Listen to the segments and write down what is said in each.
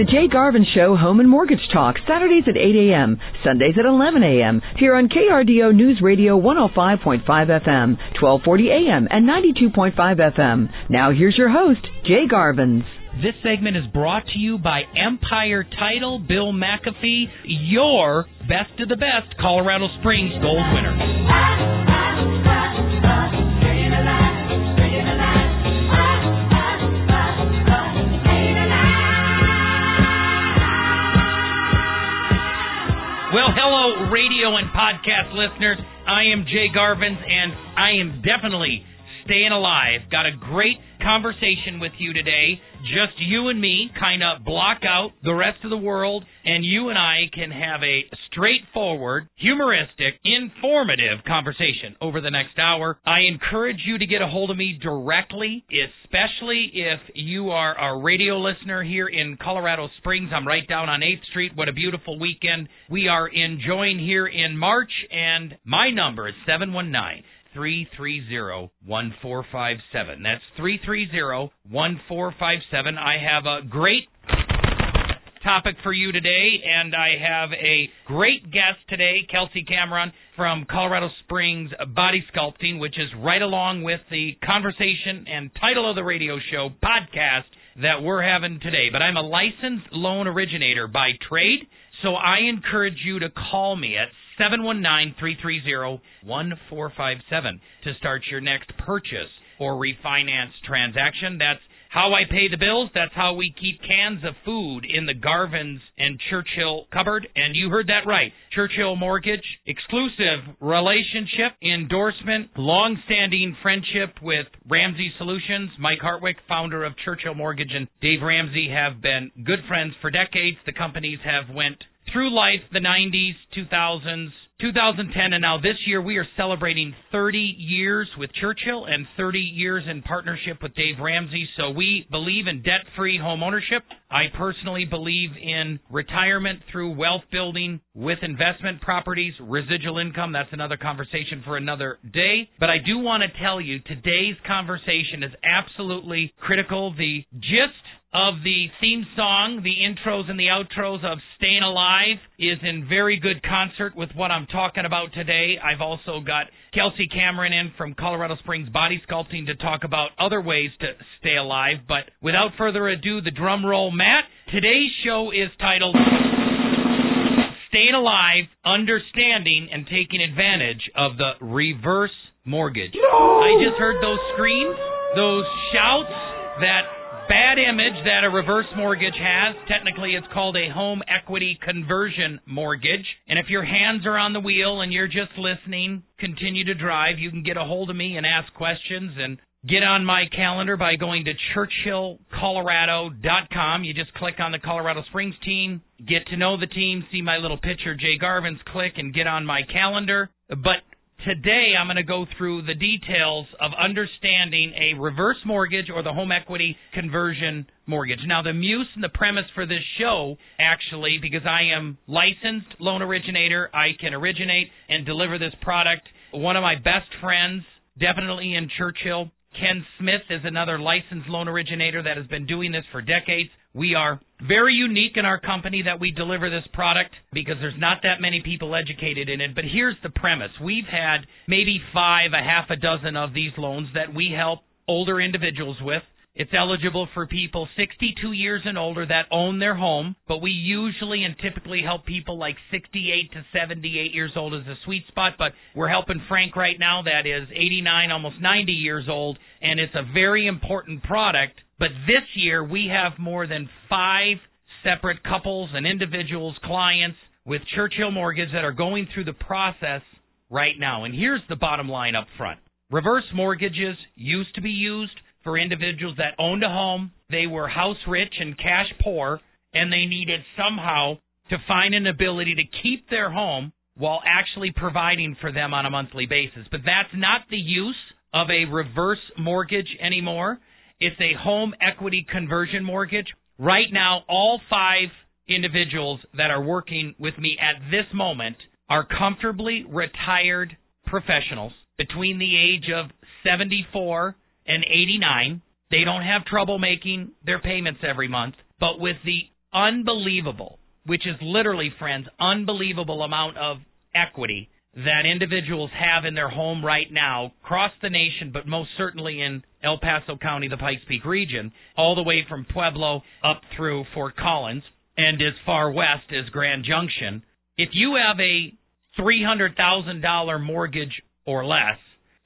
The Jay Garvin Show Home and Mortgage Talk, Saturdays at 8 a.m., Sundays at 11 a.m., here on KRDO News Radio 105.5 FM, 1240 a.m., and 92.5 FM. Now here's your host, Jay Garvins. This segment is brought to you by Empire Title, Bill McAfee, your best of the best Colorado Springs gold winner. Well, hello, radio and podcast listeners. I am Jay Garvins, and I am definitely staying alive. Got a great conversation with you today. Just you and me, kind of block out the rest of the world, and you and I can have a straightforward, humoristic, informative conversation over the next hour. I encourage you to get a hold of me directly, especially if you are a radio listener here in Colorado Springs. I'm right down on 8th Street. What a beautiful weekend we are enjoying here in March, and my number is 719- 330 1457. That's 330 1457. I have a great topic for you today, and I have a great guest today, Kelsey Cameron from Colorado Springs Body Sculpting, which is right along with the conversation and title of the radio show podcast that we're having today. But I'm a licensed loan originator by trade, so I encourage you to call me at 719-330-1457 to start your next purchase or refinance transaction. That's how I pay the bills. That's how we keep cans of food in the Garvins and Churchill cupboard. And you heard that right. Churchill Mortgage, exclusive relationship, endorsement, long-standing friendship with Ramsey Solutions. Mike Hartwick, founder of Churchill Mortgage, and Dave Ramsey have been good friends for decades. The companies have went through life, the 90s, 2000s, 2010, and now this year we are celebrating 30 years with Churchill and 30 years in partnership with Dave Ramsey. So we believe in debt free home ownership. I personally believe in retirement through wealth building with investment properties, residual income. That's another conversation for another day. But I do want to tell you today's conversation is absolutely critical. The gist of the theme song, the intros and the outros of Staying Alive is in very good concert with what I'm talking about today. I've also got Kelsey Cameron in from Colorado Springs Body Sculpting to talk about other ways to stay alive. But without further ado, the drum roll, Matt. Today's show is titled Staying Alive, Understanding and Taking Advantage of the Reverse Mortgage. No! I just heard those screams, those shouts that bad image that a reverse mortgage has. Technically, it's called a home equity conversion mortgage. And if your hands are on the wheel and you're just listening, continue to drive. You can get a hold of me and ask questions and get on my calendar by going to churchillcolorado.com. You just click on the Colorado Springs team, get to know the team, see my little picture, Jay Garvin's, click and get on my calendar. But Today, I'm going to go through the details of understanding a reverse mortgage or the home equity conversion mortgage. Now, the muse and the premise for this show, actually, because I am licensed loan originator, I can originate and deliver this product. One of my best friends, definitely in Churchill, Ken Smith is another licensed loan originator that has been doing this for decades. We are very unique in our company that we deliver this product because there's not that many people educated in it. But here's the premise we've had maybe five, a half a dozen of these loans that we help older individuals with. It's eligible for people 62 years and older that own their home, but we usually and typically help people like 68 to 78 years old as a sweet spot. But we're helping Frank right now that is 89, almost 90 years old, and it's a very important product but this year, we have more than five separate couples and individuals, clients with Churchill Mortgage that are going through the process right now. And here's the bottom line up front reverse mortgages used to be used for individuals that owned a home, they were house rich and cash poor, and they needed somehow to find an ability to keep their home while actually providing for them on a monthly basis. But that's not the use of a reverse mortgage anymore. It's a home equity conversion mortgage. Right now, all five individuals that are working with me at this moment are comfortably retired professionals between the age of 74 and 89. They don't have trouble making their payments every month, but with the unbelievable, which is literally, friends, unbelievable amount of equity that individuals have in their home right now across the nation, but most certainly in El Paso County, the Pikes Peak region, all the way from Pueblo up through Fort Collins and as far west as Grand Junction. If you have a $300,000 mortgage or less,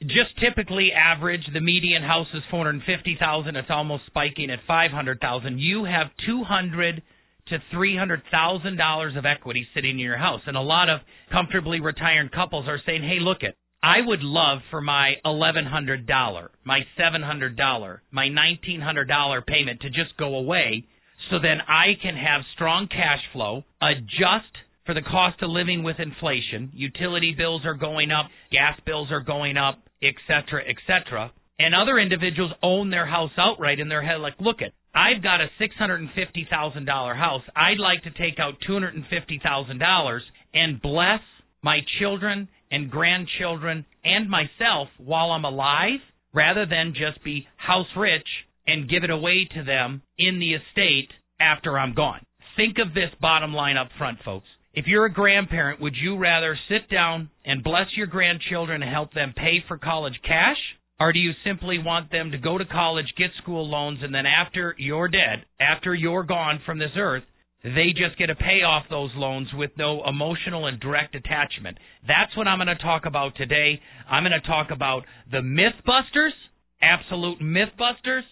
just typically average the median house is 450,000 it's almost spiking at 500,000 you have 200 to $300,000 of equity sitting in your house and a lot of comfortably retired couples are saying hey look it I would love for my $1100 my $700 my $1900 payment to just go away so then I can have strong cash flow adjust for the cost of living with inflation. Utility bills are going up, gas bills are going up, etc., etc. And other individuals own their house outright in their head, like, look it, I've got a six hundred and fifty thousand dollar house. I'd like to take out two hundred and fifty thousand dollars and bless my children and grandchildren and myself while I'm alive, rather than just be house rich and give it away to them in the estate after I'm gone. Think of this bottom line up front, folks. If you're a grandparent, would you rather sit down and bless your grandchildren and help them pay for college cash? Or do you simply want them to go to college, get school loans, and then after you're dead, after you're gone from this earth, they just get to pay off those loans with no emotional and direct attachment? That's what I'm going to talk about today. I'm going to talk about the Mythbusters, absolute Mythbusters.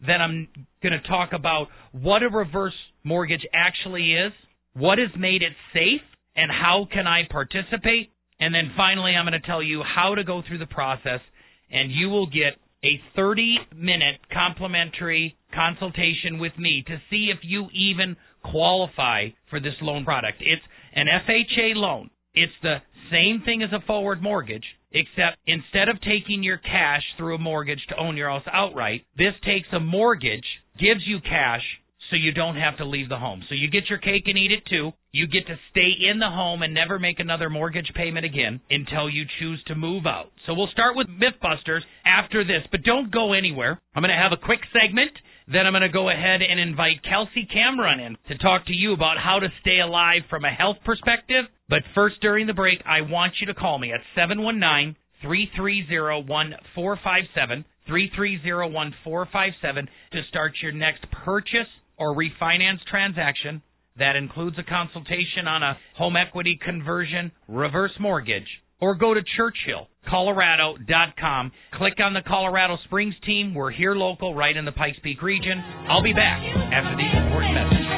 Then I'm going to talk about what a reverse mortgage actually is what has made it safe, and how can I participate? And then finally, I'm going to tell you how to go through the process, and you will get a 30 minute complimentary consultation with me to see if you even qualify for this loan product. It's an FHA loan. It's the same thing as a forward mortgage, except instead of taking your cash through a mortgage to own your house outright, this takes a mortgage, gives you cash, so you don't have to leave the home. So you get your cake and eat it too. You get to stay in the home and never make another mortgage payment again until you choose to move out. So we'll start with Mythbusters after this, but don't go anywhere. I'm going to have a quick segment. Then I'm going to go ahead and invite Kelsey Cameron in to talk to you about how to stay alive from a health perspective. But first, during the break, I want you to call me at 719 330 1457. 330 1457 to start your next purchase or refinance transaction that includes a consultation on a home equity conversion, reverse mortgage, or go to churchillcolorado.com. Click on the Colorado Springs team. We're here local, right in the Pikes Peak region. I'll be back after these important messages.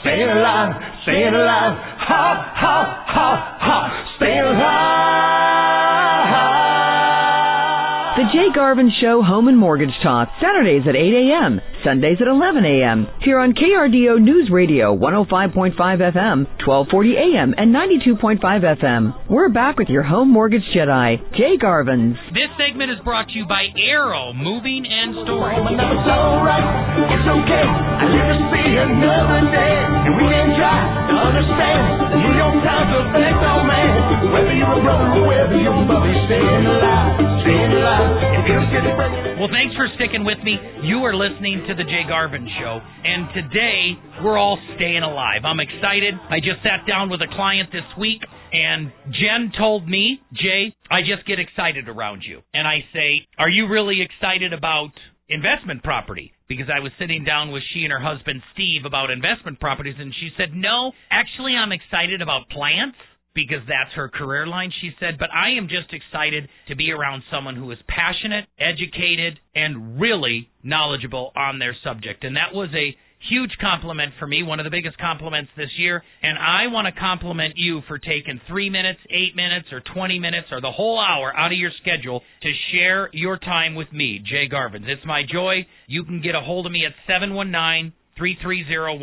Stay alive, stay alive, ha, ha, ha, ha, Jay Garvin Show Home and Mortgage Talk, Saturdays at 8 a.m. Sundays at 11 a.m. here on KRDO News Radio 105.5 FM, 1240 a.m. and 92.5 FM. We're back with your home mortgage Jedi, Jay Garvins. This segment is brought to you by Arrow Moving and Storage. It's alright, it's okay. I live to see another day. And we can try to understand. You don't have to thank no man. Whether you're a brother or whether you're a mother, staying alive, staying alive. Well, thanks for sticking with me. You are listening to the Jay Garvin Show, and today we're all staying alive. I'm excited. I just sat down with a client this week, and Jen told me, Jay, I just get excited around you. And I say, Are you really excited about investment property? Because I was sitting down with she and her husband Steve about investment properties, and she said, No, actually, I'm excited about plants because that's her career line, she said. But I am just excited to be around someone who is passionate, educated, and really knowledgeable on their subject. And that was a huge compliment for me, one of the biggest compliments this year. And I want to compliment you for taking three minutes, eight minutes, or 20 minutes, or the whole hour out of your schedule to share your time with me, Jay Garvin. It's my joy. You can get a hold of me at 719- 330-1457.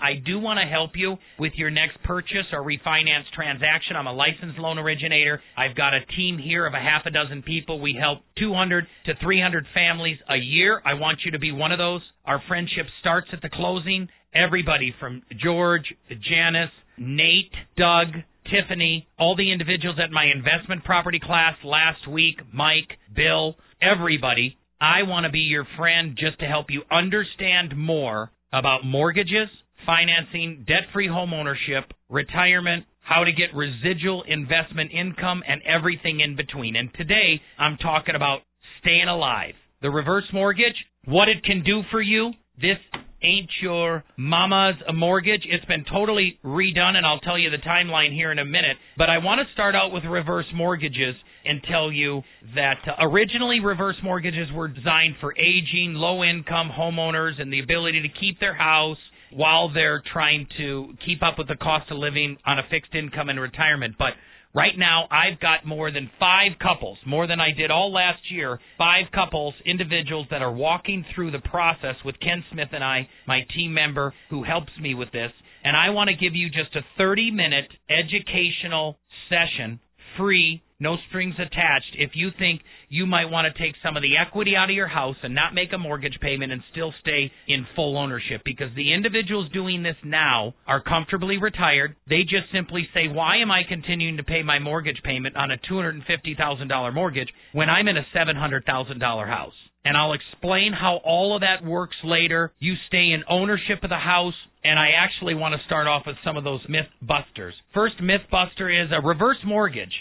I do want to help you with your next purchase or refinance transaction. I'm a licensed loan originator. I've got a team here of a half a dozen people. We help 200 to 300 families a year. I want you to be one of those. Our friendship starts at the closing. Everybody from George, Janice, Nate, Doug, Tiffany, all the individuals at my investment property class last week, Mike, Bill, everybody. I want to be your friend just to help you understand more about mortgages, financing, debt free home ownership, retirement, how to get residual investment income, and everything in between. And today, I'm talking about staying alive. The reverse mortgage, what it can do for you. This ain't your mama's mortgage. It's been totally redone, and I'll tell you the timeline here in a minute. But I want to start out with reverse mortgages and tell you that uh, originally reverse mortgages were designed for aging, low income homeowners and the ability to keep their house while they're trying to keep up with the cost of living on a fixed income in retirement. But Right now, I've got more than five couples, more than I did all last year, five couples, individuals that are walking through the process with Ken Smith and I, my team member who helps me with this. And I want to give you just a 30 minute educational session, free no strings attached. If you think you might want to take some of the equity out of your house and not make a mortgage payment and still stay in full ownership, because the individuals doing this now are comfortably retired. They just simply say, Why am I continuing to pay my mortgage payment on a $250,000 mortgage when I'm in a $700,000 house? and I'll explain how all of that works later. You stay in ownership of the house, and I actually want to start off with some of those myth busters. First myth buster is a reverse mortgage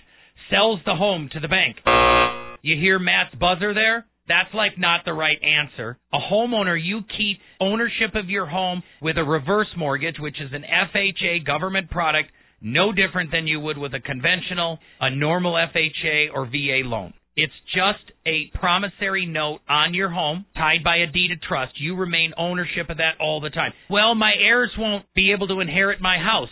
sells the home to the bank. You hear Matt's buzzer there? That's like not the right answer. A homeowner, you keep ownership of your home with a reverse mortgage, which is an FHA government product, no different than you would with a conventional, a normal FHA or VA loan. It's just a promissory note on your home tied by a deed of trust. You remain ownership of that all the time. Well, my heirs won't be able to inherit my house.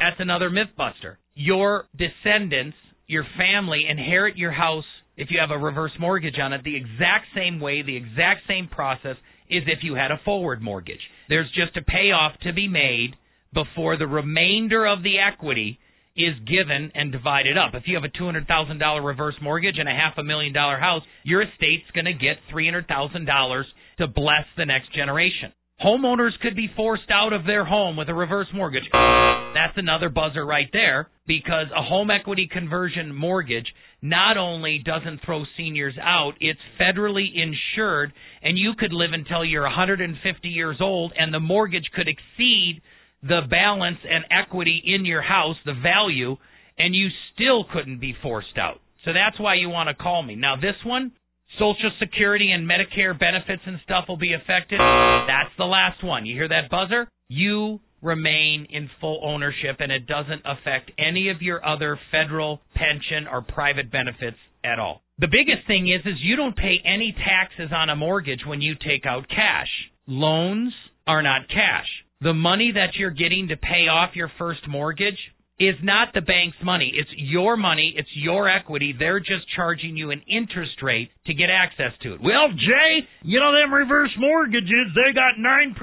That's another mythbuster. Your descendants your family inherit your house if you have a reverse mortgage on it the exact same way, the exact same process is if you had a forward mortgage. There's just a payoff to be made before the remainder of the equity is given and divided up. If you have a $200,000 reverse mortgage and a half a million dollar house, your estate's going to get $300,000 to bless the next generation. Homeowners could be forced out of their home with a reverse mortgage. That's another buzzer right there because a home equity conversion mortgage not only doesn't throw seniors out, it's federally insured and you could live until you're 150 years old and the mortgage could exceed the balance and equity in your house, the value, and you still couldn't be forced out. So that's why you want to call me. Now this one, Social Security and Medicare benefits and stuff will be affected. That's the last one. You hear that buzzer? You remain in full ownership and it doesn't affect any of your other federal pension or private benefits at all. The biggest thing is is you don't pay any taxes on a mortgage when you take out cash. Loans are not cash. The money that you're getting to pay off your first mortgage is not the bank's money. It's your money. It's your equity. They're just charging you an interest rate to get access to it. Well, Jay, you know them reverse mortgages, they got 9%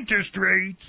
interest rates.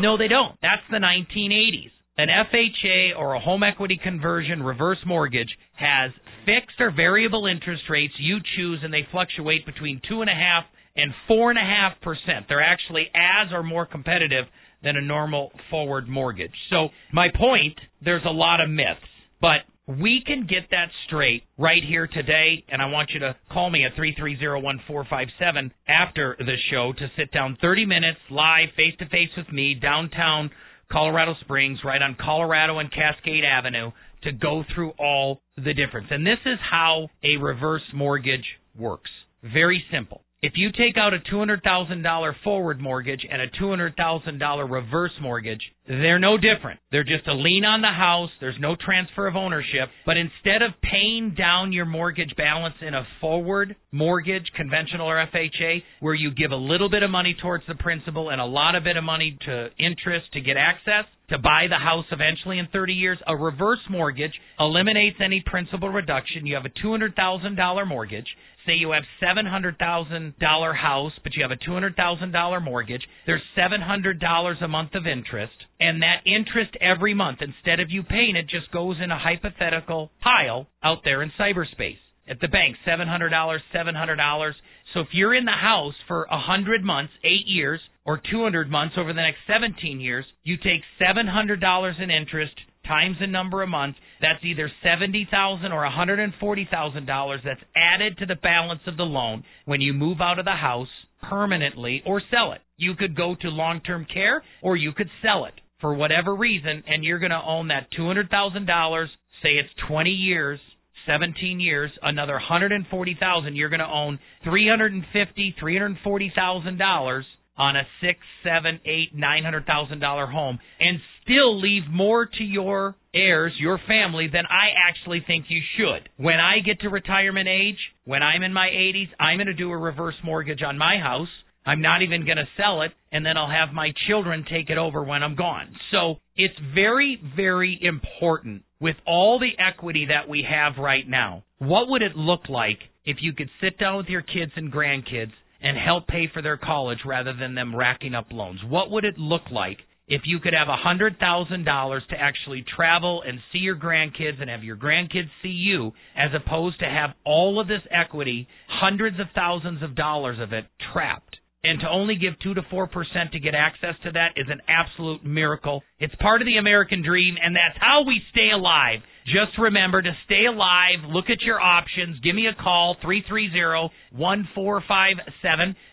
No, they don't. That's the 1980s. An FHA or a home equity conversion reverse mortgage has fixed or variable interest rates you choose, and they fluctuate between two and a half and four and a half percent. They're actually as or more competitive than a normal forward mortgage. So, my point, there's a lot of myths, but we can get that straight right here today, and I want you to call me at 330-1457 after the show to sit down 30 minutes live face to face with me downtown Colorado Springs, right on Colorado and Cascade Avenue, to go through all the difference. And this is how a reverse mortgage works. Very simple. If you take out a $200,000 forward mortgage and a $200,000 reverse mortgage, they're no different. They're just a lien on the house. There's no transfer of ownership. But instead of paying down your mortgage balance in a forward mortgage, conventional or FHA, where you give a little bit of money towards the principal and a lot of bit of money to interest to get access, to buy the house eventually in 30 years. A reverse mortgage eliminates any principal reduction. You have a $200,000 mortgage. Say you have $700,000 house, but you have a $200,000 mortgage. There's $700 a month of interest, and that interest every month, instead of you paying it, just goes in a hypothetical pile out there in cyberspace. At the bank, $700, $700. So if you're in the house for 100 months, 8 years, or 200 months over the next 17 years, you take $700 in interest times the number of months, that's either seventy thousand or one hundred and forty thousand dollars that's added to the balance of the loan when you move out of the house permanently or sell it. You could go to long term care or you could sell it for whatever reason and you're gonna own that two hundred thousand dollars, say it's twenty years, 17 years, another 140,000, you're going to own 350, 340,000 dollars on a six, seven, eight, nine hundred thousand dollar home, and still leave more to your heirs, your family, than I actually think you should. When I get to retirement age, when I'm in my 80s, I'm going to do a reverse mortgage on my house. I'm not even going to sell it, and then I'll have my children take it over when I'm gone. So it's very, very important with all the equity that we have right now. What would it look like if you could sit down with your kids and grandkids and help pay for their college rather than them racking up loans? What would it look like if you could have a hundred thousand dollars to actually travel and see your grandkids and have your grandkids see you as opposed to have all of this equity hundreds of thousands of dollars of it trapped and to only give 2 to 4% to get access to that is an absolute miracle. It's part of the American dream, and that's how we stay alive. Just remember to stay alive, look at your options, give me a call, 330-1457.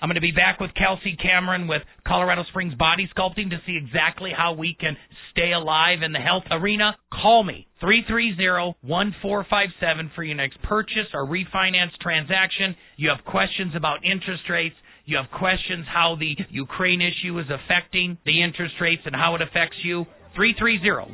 I'm going to be back with Kelsey Cameron with Colorado Springs Body Sculpting to see exactly how we can stay alive in the health arena. Call me, 330-1457 for your next purchase or refinance transaction. You have questions about interest rates, you have questions how the Ukraine issue is affecting the interest rates and how it affects you. 330-1457.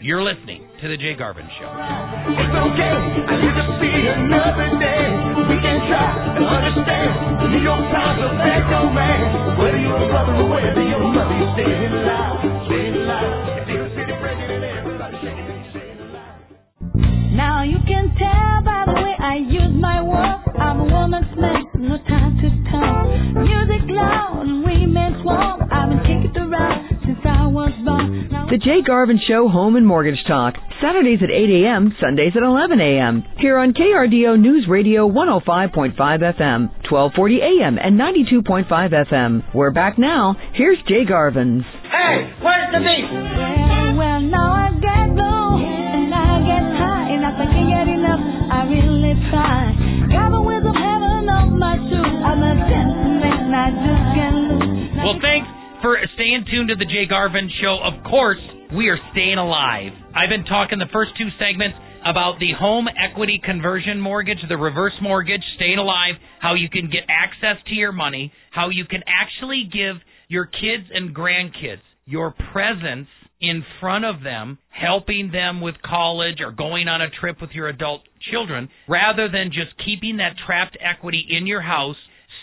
You're listening to the Jay Garvin Show. It's okay. I live to see another day. We can try to understand. New York Times of oh Echo Man. Whether you're a brother or Garvin Show Home and Mortgage Talk, Saturdays at 8 a.m., Sundays at 11 a.m. Here on KRDO News Radio 105.5 FM, 1240 a.m. and 92.5 FM. We're back now. Here's Jay Garvin's. Hey, where's the beef? well, well, now I get low and I get high and I can't get enough. I really try. Got a whiz heaven on my shoes. I'm a gentleman. I just can't lose. Well, thanks for staying tuned to the Jay Garvin Show. Of course, we are staying alive. I've been talking the first two segments about the home equity conversion mortgage, the reverse mortgage, staying alive, how you can get access to your money, how you can actually give your kids and grandkids your presence in front of them, helping them with college or going on a trip with your adult children, rather than just keeping that trapped equity in your house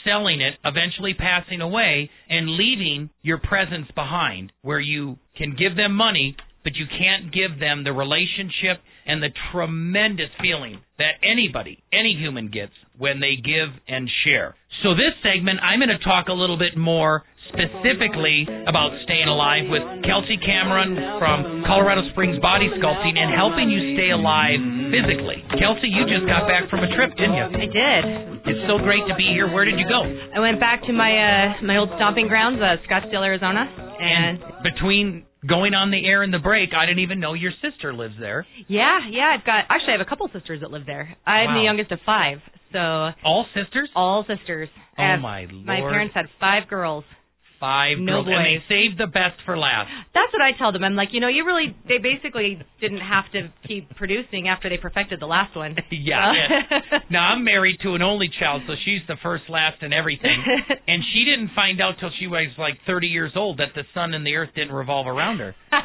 selling it, eventually passing away, and leaving your presence behind, where you can give them money, but you can't give them the relationship and the tremendous feeling that anybody, any human gets when they give and share. So, this segment, I'm going to talk a little bit more specifically about staying alive with Kelsey Cameron from Colorado Springs Body Sculpting and helping you stay alive physically. Kelsey, you just got back from a trip, didn't you? I did. It's so great to be here. Where did you go? I went back to my uh my old stomping grounds, uh, Scottsdale, Arizona, and between going on the air and the break, I didn't even know your sister lives there. yeah, yeah, I've got actually I have a couple sisters that live there. I'm Wow. the youngest of five, so All sisters? all sisters. Oh my My parents had five girls. Five No girls, and they saved the best for last. That's what I tell them. I'm like, you know, you really they basically didn't have to keep producing after they perfected the last one. yeah. So- yeah. Now I'm married to an only child, so she's the first, last, and everything. and she didn't find out till she was like 30 years old that the sun and the earth didn't revolve around her.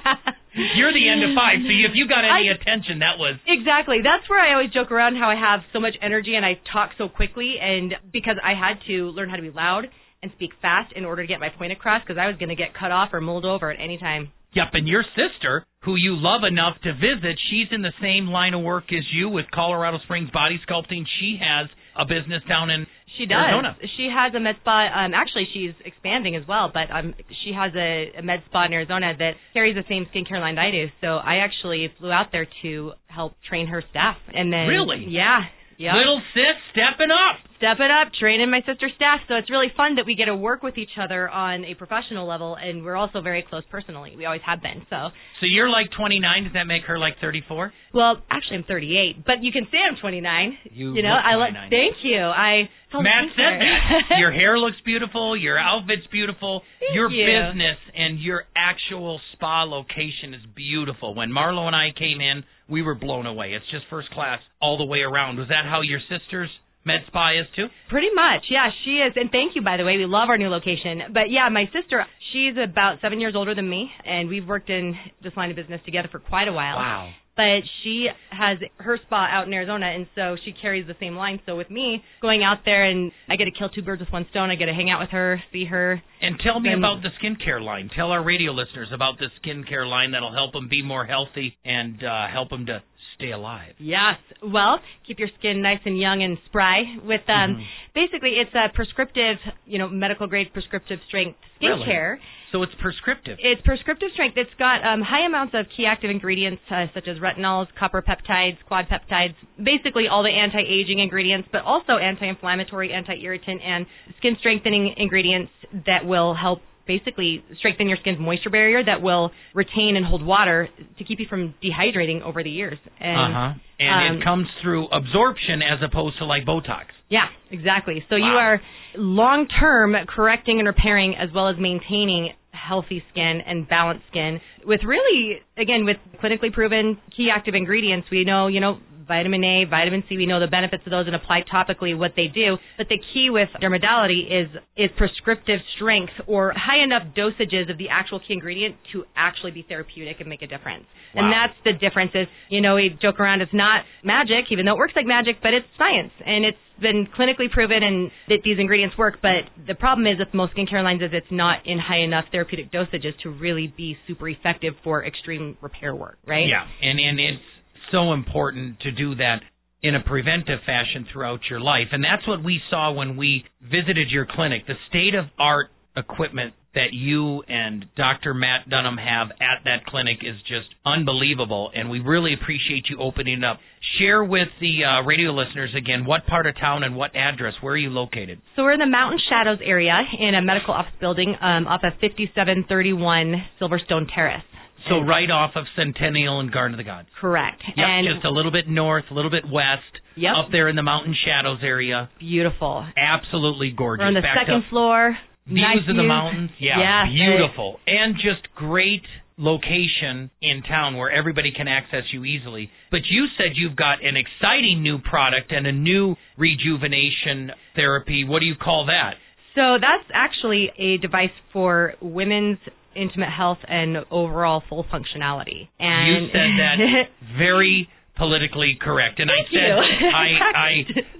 You're the end of five, so if you got any I- attention, that was Exactly. That's where I always joke around how I have so much energy and I talk so quickly, and because I had to learn how to be loud and speak fast in order to get my point across, because I was going to get cut off or mulled over at any time. Yep, and your sister, who you love enough to visit, she's in the same line of work as you with Colorado Springs Body Sculpting. She has a business down in She does. Arizona. She has a med spa. Um, actually, she's expanding as well, but um, she has a, a med spa in Arizona that carries the same skincare line I do. So I actually flew out there to help train her staff, and then Really? yeah, yeah, Little sis stepping up. Stepping up, training my sister staff. So it's really fun that we get to work with each other on a professional level, and we're also very close personally. We always have been. So So you're like 29. Does that make her like 34? well, actually, I'm 38, but you can say I'm 29. You know, look I like. 29. Thank you. I Matt said that. Your hair looks beautiful. Your outfit's beautiful. Thank your you. business and your actual spa location is beautiful. When Marlo and I came in, we were blown away. It's just first class all the way around. Was that how your sister's med spa is too? Pretty much, yeah, she is. And thank you, by the way. We love our new location. But yeah, my sister, she's about seven years older than me, and we've worked in this line of business together for quite a while. Wow. But she has her spa out in Arizona, and so she carries the same line. So with me going out there, and I get to kill two birds with one stone. I get to hang out with her, see her. And tell me Then- about the skincare line. Tell our radio listeners about the skincare line that'll help them be more healthy and uh, help them to stay alive. Yes. Well, keep your skin nice and young and spry with um Mm-hmm. basically it's a prescriptive, you know, medical grade prescriptive strength Really? skincare. So it's prescriptive. It's prescriptive strength. It's got um, high amounts of key active ingredients uh, such as retinols, copper peptides, quad peptides, basically all the anti-aging ingredients, but also anti-inflammatory, anti-irritant, and skin strengthening ingredients that will help basically strengthen your skin's moisture barrier that will retain and hold water to keep you from dehydrating over the years. And Uh huh. And um, it comes through absorption as opposed to like Botox. yeah, exactly. So you are long term correcting and repairing as well as maintaining healthy skin and balanced skin with really again with clinically proven key active ingredients. We know, you know, vitamin A, vitamin C, we know the benefits of those and apply topically what they do. But the key with dermodality is is prescriptive strength or high enough dosages of the actual key ingredient to actually be therapeutic and make a difference. Wow. And that's the difference is, you know, we joke around it's not magic, even though it works like magic, but it's science and it's been clinically proven and that these ingredients work. But the problem is with most skincare lines is it's not in high enough therapeutic dosages to really be super effective for extreme repair work, right? Yeah, and and it's so important to do that in a preventive fashion throughout your life, and that's what we saw when we visited your clinic. The state of art equipment that you and Dr. Matt Dunham have at that clinic is just unbelievable, and we really appreciate you opening it up. Share with the uh, radio listeners again what part of town and what address. Where are you located? So we're in the Mountain Shadows area in a medical office building um, off of 5731 Silverstone Terrace. So And- right off of Centennial and Garden of the Gods. Correct. Yep, and just a little bit north, a little bit west, Yep. up there in the mountain shadows area. beautiful. Absolutely gorgeous. We're on the Back second floor. Views nice of the views. mountains. Yeah, Yeah, beautiful. And just great location in town where everybody can access you easily. But you said you've got an exciting new product and a new rejuvenation therapy. What do you call that? So that's actually a device for women's intimate health and overall full functionality. And you said that very politically correct, and Thank I said. I I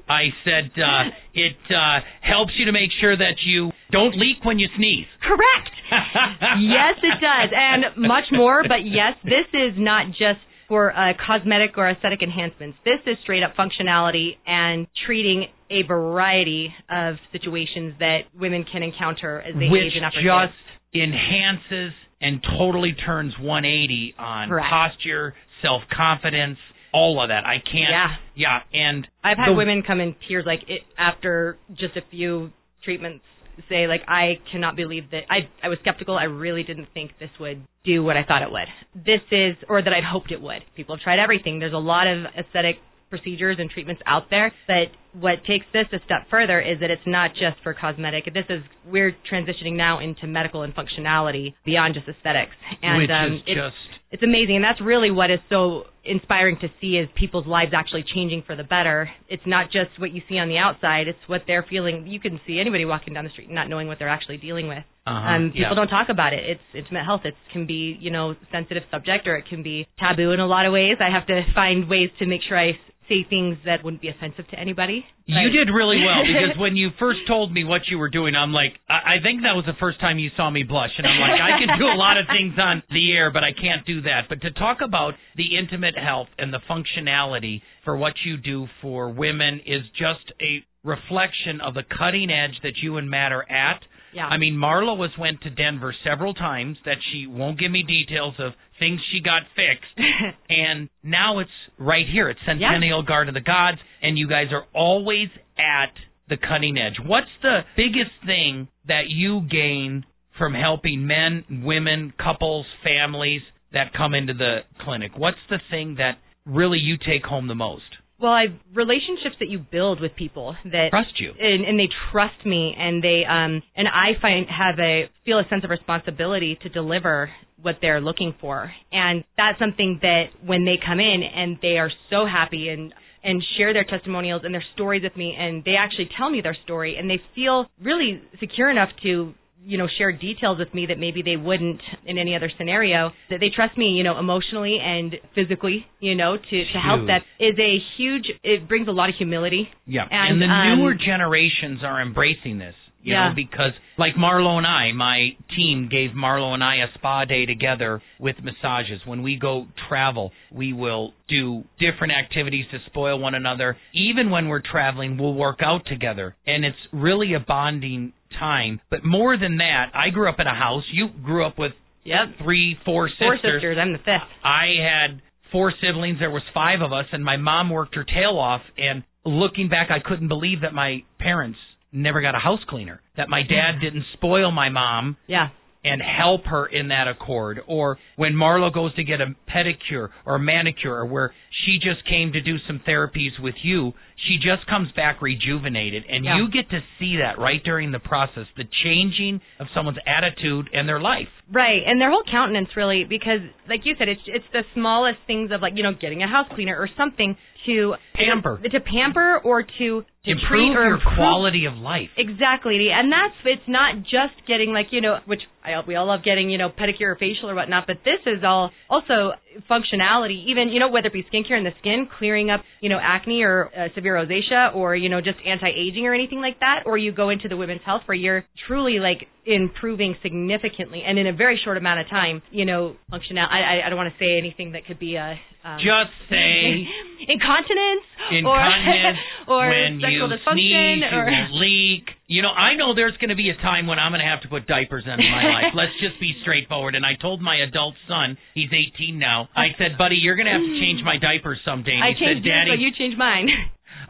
I said uh, it uh, helps you to make sure that you don't leak when you sneeze. Correct. yes, it does, and much more. But yes, this is not just for uh, cosmetic or aesthetic enhancements. This is straight up functionality and treating a variety of situations that women can encounter as they which age and just enhances and totally turns 180 on Correct. posture, self confidence, all of that. I can't. Yeah. Yeah, and I've had the- women come in tears like it, after just a few treatments say like I cannot believe that I I was skeptical. I really didn't think this would do what I thought it would. This is or that I'd hoped it would. People have tried everything. There's a lot of aesthetic procedures and treatments out there, but what takes this a step further is that it's not just for cosmetic. This is we're transitioning now into medical and functionality beyond just aesthetics. And which um, is it's, just it's amazing and that's really what is so inspiring to see is people's lives actually changing for the better. It's not just what you see on the outside it's what they're feeling. You can see anybody walking down the street not knowing what they're actually dealing with. Uh-huh, um people yeah. don't talk about it. It's intimate health. It can be you know sensitive subject or it can be taboo in a lot of ways. I have to find ways to make sure i say things that wouldn't be offensive to anybody. You did really well because when you first told me what you were doing, I'm like, I, I think that was the first time you saw me blush, and I'm like, I can do a lot of things on the air, but I can't do that. But to talk about the intimate health and the functionality for what you do for women is just a reflection of the cutting edge that you and Matt are at. Yeah. I mean, Marla was went to Denver several times that she won't give me details of things she got fixed, and now it's right here at Centennial Garden of the Gods, and you guys are always at the cutting edge. What's the biggest thing that you gain from helping men, women, couples, families that come into the clinic? What's the thing that really you take home the most? Well, I relationships that you build with people that Trust you. and, and they trust me and they um and I find have a feel a sense of responsibility to deliver what they're looking for. And that's something that when they come in and they are so happy and and share their testimonials and their stories with me and they actually tell me their story and they feel really secure enough to you know share details with me that maybe they wouldn't in any other scenario that they trust me you know emotionally and physically you know to to help that is a huge it brings a lot of humility Yeah, And, the um, newer generations are embracing this. You Yeah. know, because like Marlo and I, my team gave Marlo and I a spa day together with massages. When we go travel, we will do different activities to spoil one another. Even when we're traveling, we'll work out together. And it's really a bonding time. But more than that, I grew up in a house. You grew up with Yep. three, four sisters. Four sisters. I'm the fifth. I had four siblings. There was five of us, and my mom worked her tail off. And looking back, I couldn't believe that my parents never got a house cleaner. That my dad didn't spoil my mom Yeah. and help her in that accord. Or when Marlo goes to get a pedicure or a manicure, or where she just came to do some therapies with you, she just comes back rejuvenated, and Yeah. you get to see that right during the process, the changing of someone's attitude and their life. Right, and their whole countenance really, because like you said, it's it's the smallest things of like you know getting a house cleaner or something to Pamper. to pamper or to, to Improve your improve quality of life. Exactly, and that's it's not just getting like you know, which I, we all love getting you know pedicure or facial or whatnot, but this is all also functionality. Even you know whether it be skincare in the skin, clearing up you know acne or uh, severe rosacea, or you know just anti-aging or anything like that, or you go into the women's health where you're truly like improving significantly and in a very short amount of time. You know, functional. I I, I don't want to say anything that could be a um, Just say incontinence, incontinence or, or when sexual you dysfunction sneeze, or you leak. You know, I know there's going to be a time when I'm going to have to put diapers in my life. Let's just be straightforward. And I told my adult son, he's 18 now. I said, buddy, you're going to have to change my diapers someday. And I he said, changed yours, Daddy, but you change mine.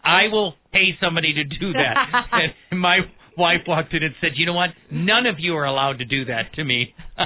I will pay somebody to do that. and my wife walked in and said, you know what? None of you are allowed to do that to me.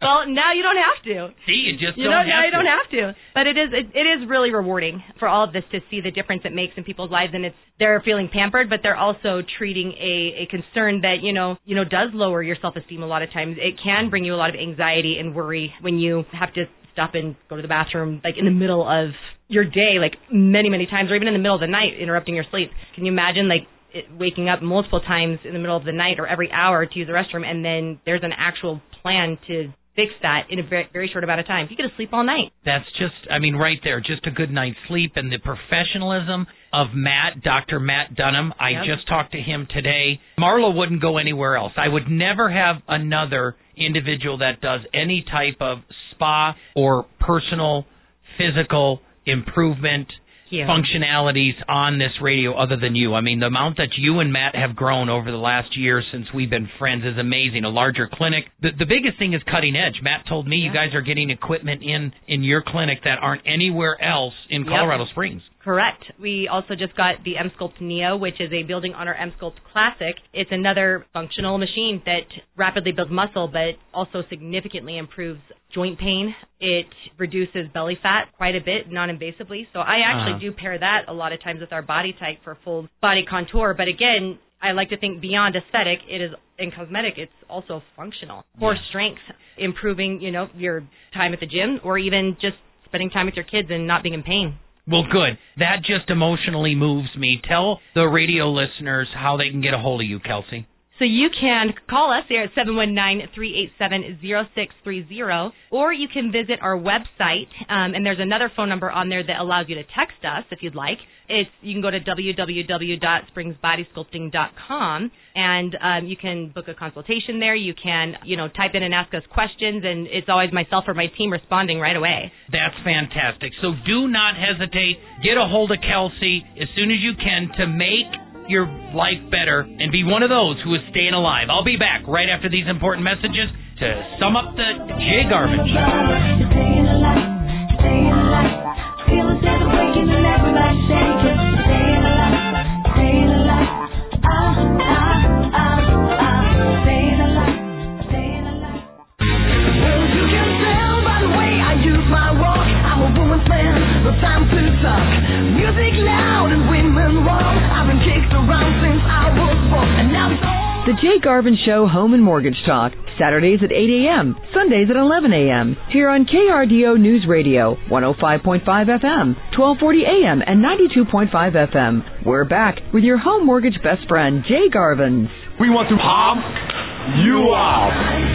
well, now you don't have to. See, you just You don't know, have now you don't have to. But it is it, it is really rewarding for all of this to see the difference it makes in people's lives, and it's they're feeling pampered, but they're also treating a a concern that you know you know does lower your self esteem a lot of times. It can bring you a lot of anxiety and worry when you have to stop and go to the bathroom like in the middle of your day, like many many times, or even in the middle of the night, interrupting your sleep. Can you imagine like it, waking up multiple times in the middle of the night or every hour to use the restroom, and then there's an actual plan to fix that in a very, very short amount of time. You get to sleep all night. That's just, I mean, right there, just a good night's sleep and the professionalism of Matt, Dr. Matt Dunham. I Yep. just talked to him today. Marla wouldn't go anywhere else. I would never have another individual that does any type of spa or personal physical improvement Yeah. functionalities on this radio other than you. I mean, the amount that you and Matt have grown over the last year since we've been friends is amazing. A larger clinic. The, the biggest thing is cutting edge. Matt told me you guys are getting equipment in in your clinic that aren't anywhere else in Yep. Colorado Springs. Correct. We also just got the Emsculpt Neo, which is a building on our Emsculpt Classic. It's another functional machine that rapidly builds muscle, but also significantly improves joint pain. It reduces belly fat quite a bit, non-invasively. So I actually Uh-huh. do pair that a lot of times with our body type for full body contour. But again, I like to think beyond aesthetic, it is in cosmetic, it's also functional. for Yeah. strength, improving, you know, your time at the gym or even just spending time with your kids and not being in pain. Well, good. That just emotionally moves me. Tell the radio listeners how they can get a hold of you, Kelsey. So you can call us here at 719-387-0630, or you can visit our website, um, and there's another phone number on there that allows you to text us if you'd like. It's you can go to www.springsbodysculpting.com, and um, you can book a consultation there. You can you know type in and ask us questions, and it's always myself or my team responding right away. That's fantastic. So do not hesitate. Get a hold of Kelsey as soon as you can to make your life better and be one of those who is staying alive. I'll be back right after these important messages to sum up the Jay Garvin Music loud and women wrong. I've been kicked around since I was The Jay Garvin Show Home and Mortgage Talk, Saturdays at 8 a.m., Sundays at 11 a.m. Here on KRDO News Radio, 105.5 FM, 1240 a.m., and 92.5 FM. We're back with your home mortgage best friend, Jay Garvins. We want to pop you out.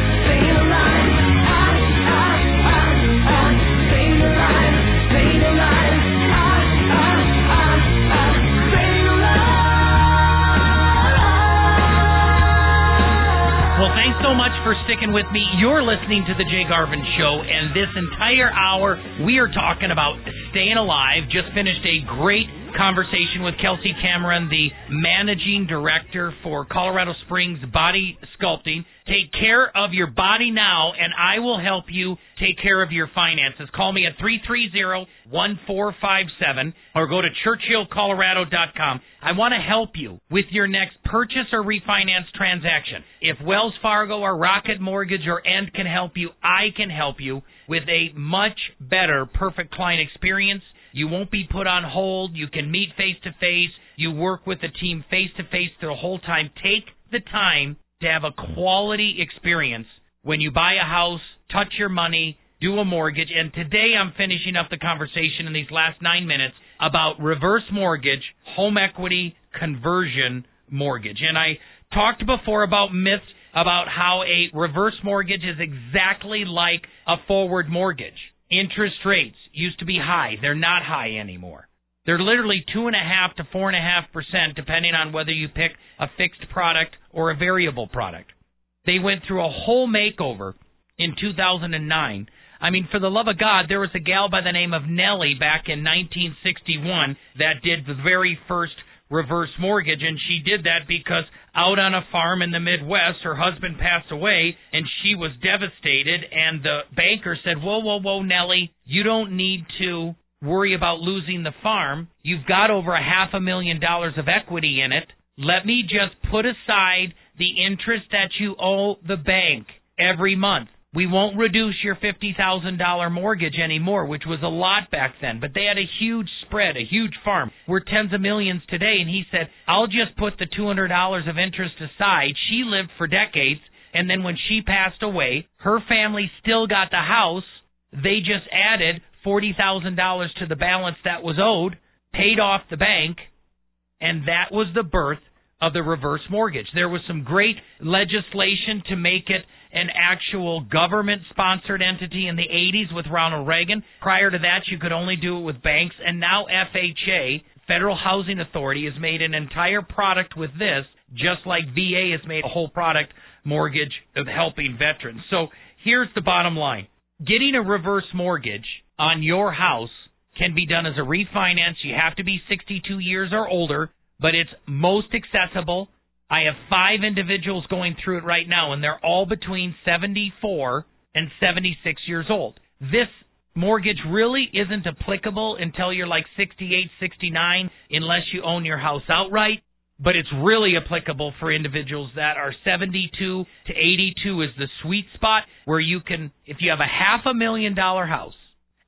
So much for sticking with me. You're listening to the Jay Garvin Show, and this entire hour we are talking about staying alive. Just finished a great conversation with Kelsey Cameron, the managing director for Colorado Springs Body Sculpting. Take care of your body now, and I will help you take care of your finances. Call me at 330-1457 or go to churchillcolorado.com. I want to help you with your next purchase or refinance transaction. If Wells Fargo or Rocket Mortgage or End can help you, I can help you with a much better perfect client experience. You won't be put on hold. You can meet face to face. You work with the team face to face the whole time. Take the time to have a quality experience when you buy a house, touch your money, do a mortgage. And today I'm finishing up the conversation in these last nine minutes about reverse mortgage, home equity conversion mortgage. And I talked before about myths about how a reverse mortgage is exactly like a forward mortgage. Interest rates used to be high. They're not high anymore. They're literally two and a half to four and a half percent, depending on whether you pick a fixed product or a variable product. They went through a whole makeover in 2009. I mean, for the love of God, there was a gal by the name of Nellie back in 1961 that did the very first reverse mortgage, and she did that because out on a farm in the Midwest, her husband passed away, and she was devastated. And the banker said, "Whoa, whoa, whoa, Nellie, you don't need to worry about losing the farm. You've got over a half a million dollars of equity in it. Let me just put aside the interest that you owe the bank every month." We won't reduce your $50,000 mortgage anymore, which was a lot back then, but they had a huge spread, a huge farm. We're tens of millions today. And he said, I'll just put the $200 of interest aside. She lived for decades. And then when she passed away, her family still got the house. They just added $40,000 to the balance that was owed, paid off the bank, and that was the birth of the reverse mortgage. There was some great legislation to make it an actual government sponsored entity in the 80s with Ronald Reagan. Prior to that, you could only do it with banks. And now FHA, Federal Housing Authority, has made an entire product with this, just like VA has made a whole product mortgage of helping veterans. So here's the bottom line getting a reverse mortgage on your house can be done as a refinance. You have to be 62 years or older, but it's most accessible. I have five individuals going through it right now, and they're all between 74 and 76 years old. This mortgage really isn't applicable until you're like 68, 69, unless you own your house outright. But it's really applicable for individuals that are 72 to 82 is the sweet spot where you can, if you have a half a million dollar house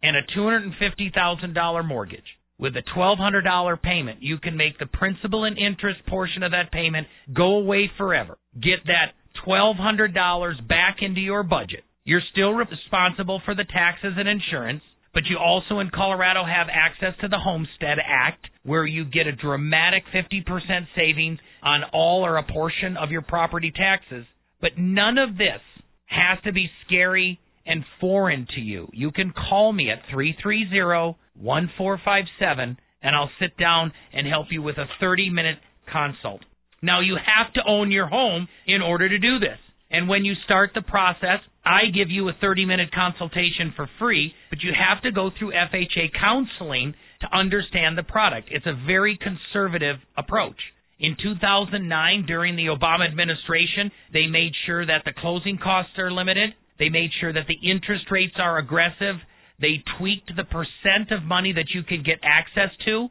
and a $250,000 mortgage, with a $1,200 payment, you can make the principal and interest portion of that payment go away forever. Get that $1,200 back into your budget. You're still responsible for the taxes and insurance, But you also in Colorado have access to the Homestead Act, where you get a dramatic 50% savings on all or a portion of your property taxes. But none of this has to be scary and foreign to you. You can call me at 330 1457 and I'll sit down and help you with a 30 minute consult. Now, you have to own your home in order to do this. And when you start the process, I give you a 30 minute consultation for free, but you have to go through FHA counseling to understand the product. It's a very conservative approach. In 2009, during the Obama administration, they made sure that the closing costs are limited. They made sure that the interest rates are aggressive. They tweaked the percent of money that you can get access to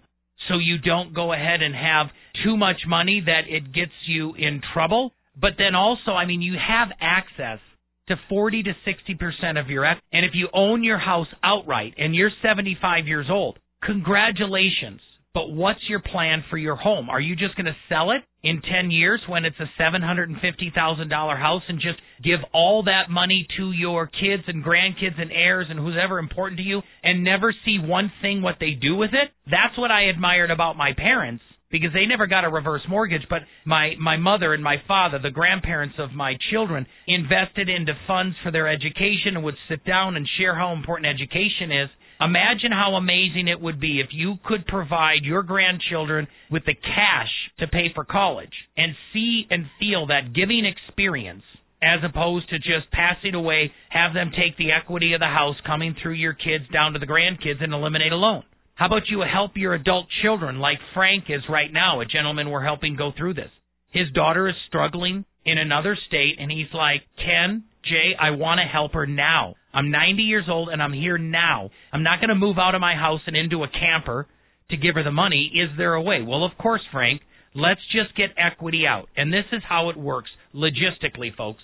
so you don't go ahead and have too much money that it gets you in trouble. But then also, I mean, you have access to 40 to 60% of your. And if you own your house outright and you're 75 years old, congratulations. But what's your plan for your home? Are you just going to sell it in 10 years when it's a $750,000 house and just give all that money to your kids and grandkids and heirs and who's ever important to you and never see one thing what they do with it? That's what I admired about my parents because they never got a reverse mortgage, but my my mother and my father, the grandparents of my children, invested into funds for their education and would sit down and share how important education is. Imagine how amazing it would be if you could provide your grandchildren with the cash to pay for college and see and feel that giving experience as opposed to just passing away, have them take the equity of the house coming through your kids down to the grandkids and eliminate a loan. How about you help your adult children like Frank is right now, a gentleman we're helping go through this? His daughter is struggling in another state, and he's like, Ken, Jay, I want to help her now. I'm 90 years old, and I'm here now. I'm not going to move out of my house and into a camper to give her the money. Is there a way? Well, of course, Frank. Let's just get equity out. And this is how it works logistically, folks.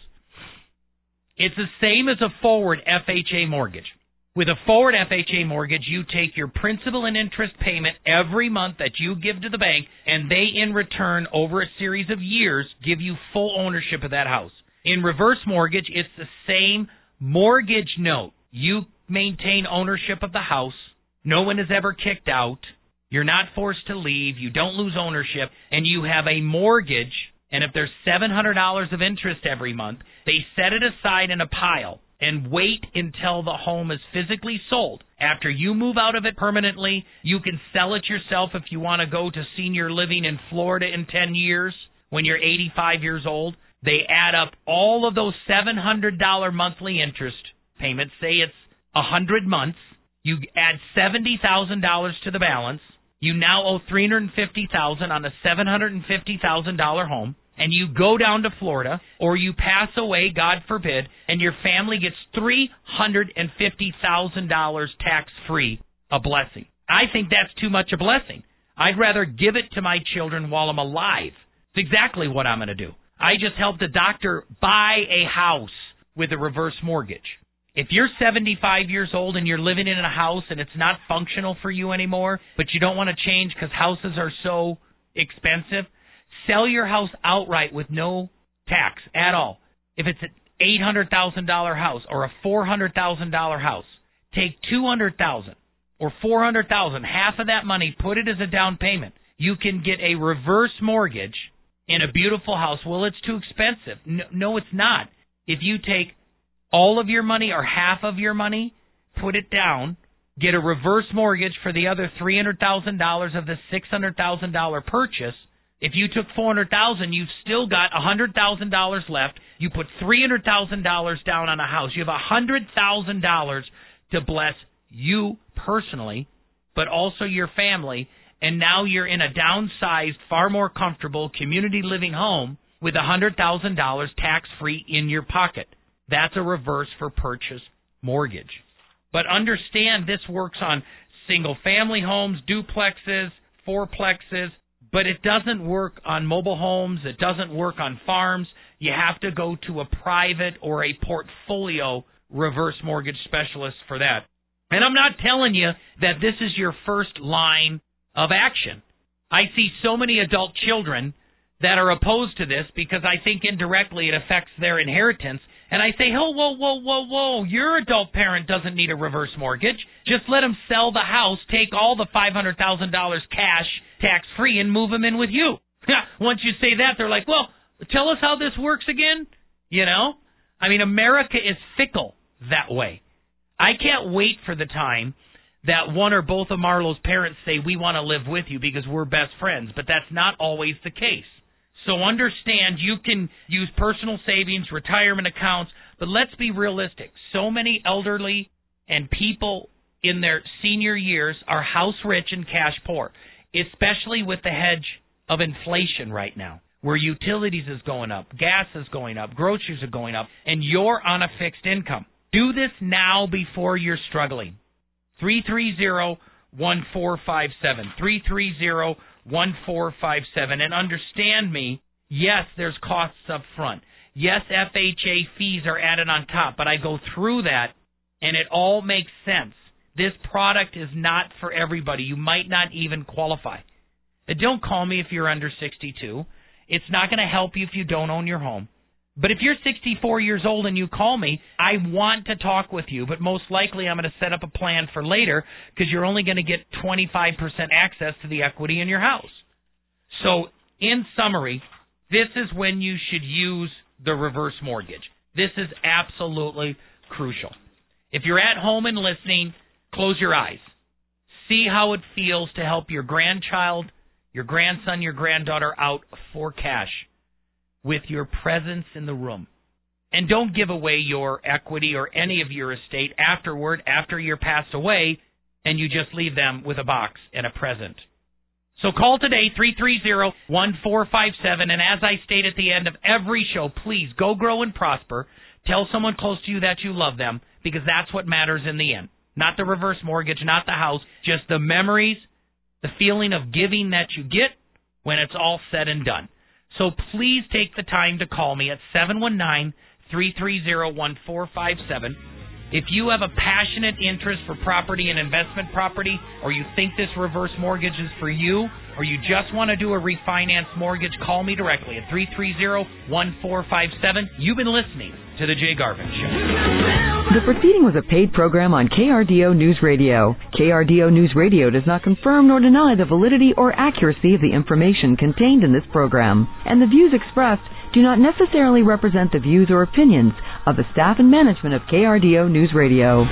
It's the same as a forward FHA mortgage. With a forward FHA mortgage, you take your principal and interest payment every month that you give to the bank, and they, in return, over a series of years, give you full ownership of that house. In reverse mortgage, it's the same mortgage note. You maintain ownership of the house. No one is ever kicked out. You're not forced to leave. You don't lose ownership. And you have a mortgage. And if there's $700 of interest every month, they set it aside in a pile and wait until the home is physically sold. After you move out of it permanently, you can sell it yourself if you want to go to senior living in Florida in 10 years when you're 85 years old. They add up all of those $700 monthly interest payments. Say it's a 100 months. You add $70,000 to the balance. You now owe 350,000 on a $750,000 home and you go down to Florida or you pass away, God forbid, and your family gets $350,000 tax free, a blessing. I think that's too much a blessing. I'd rather give it to my children while I'm alive. It's exactly what I'm going to do. I just helped a doctor buy a house with a reverse mortgage. If you're 75 years old and you're living in a house and it's not functional for you anymore, but you don't want to change because houses are so expensive, Sell your house outright with no tax at all. If it's an $800,000 house or a $400,000 house, take 200,000 or 400,000, half of that money, put it as a down payment. You can get a reverse mortgage in a beautiful house. Well, it's too expensive. No, no it's not. If you take all of your money or half of your money, put it down, get a reverse mortgage for the other $300,000 of the $600,000 purchase, if you took four hundred thousand, you've still got a hundred thousand dollars left. You put three hundred thousand dollars down on a house. You have a hundred thousand dollars to bless you personally, but also your family. And now you're in a downsized, far more comfortable community living home with a hundred thousand dollars tax free in your pocket. That's a reverse for purchase mortgage. But understand this works on single family homes, duplexes, fourplexes, but it doesn't work on mobile homes. It doesn't work on farms. You have to go to a private or a portfolio reverse mortgage specialist for that. And I'm not telling you that this is your first line of action. I see so many adult children that are opposed to this because I think indirectly it affects their inheritance And I say, oh, whoa, whoa, whoa, whoa, your adult parent doesn't need a reverse mortgage. Just let him sell the house, take all the $500,000 cash tax free, and move him in with you. Once you say that, they're like, well, tell us how this works again. You know? I mean, America is fickle that way. I can't wait for the time that one or both of Marlo's parents say, we want to live with you because we're best friends, but that's not always the case. So understand you can use personal savings, retirement accounts, but let's be realistic. So many elderly and people in their senior years are house rich and cash poor, especially with the hedge of inflation right now, where utilities is going up, gas is going up, groceries are going up, and you're on a fixed income. Do this now before you're struggling. 330 1457. 330 1457. And understand me, yes, there's costs up front. Yes, FHA fees are added on top, but I go through that and it all makes sense. This product is not for everybody. You might not even qualify. Don't call me if you're under 62. It's not going to help you if you don't own your home. But if you're 64 years old and you call me, I want to talk with you, but most likely I'm going to set up a plan for later because you're only going to get 25% access to the equity in your house. So, in summary, this is when you should use the reverse mortgage. This is absolutely crucial. If you're at home and listening, close your eyes. See how it feels to help your grandchild, your grandson, your granddaughter out for cash with your presence in the room. And don't give away your equity or any of your estate afterward, after you're passed away, and you just leave them with a box and a present. So call today, 330-1457, and as I state at the end of every show, please go grow and prosper. Tell someone close to you that you love them, because that's what matters in the end. Not the reverse mortgage, not the house, just the memories, the feeling of giving that you get when it's all said and done. So please take the time to call me at 719 330 1457. If you have a passionate interest for property and investment property, or you think this reverse mortgage is for you, or you just want to do a refinance mortgage, call me directly at 330 1457. You've been listening to The Jay Garvin Show. The proceeding was a paid program on KRDO News Radio. KRDO News Radio does not confirm nor deny the validity or accuracy of the information contained in this program, and the views expressed do not necessarily represent the views or opinions of the staff and management of KRDO News Radio.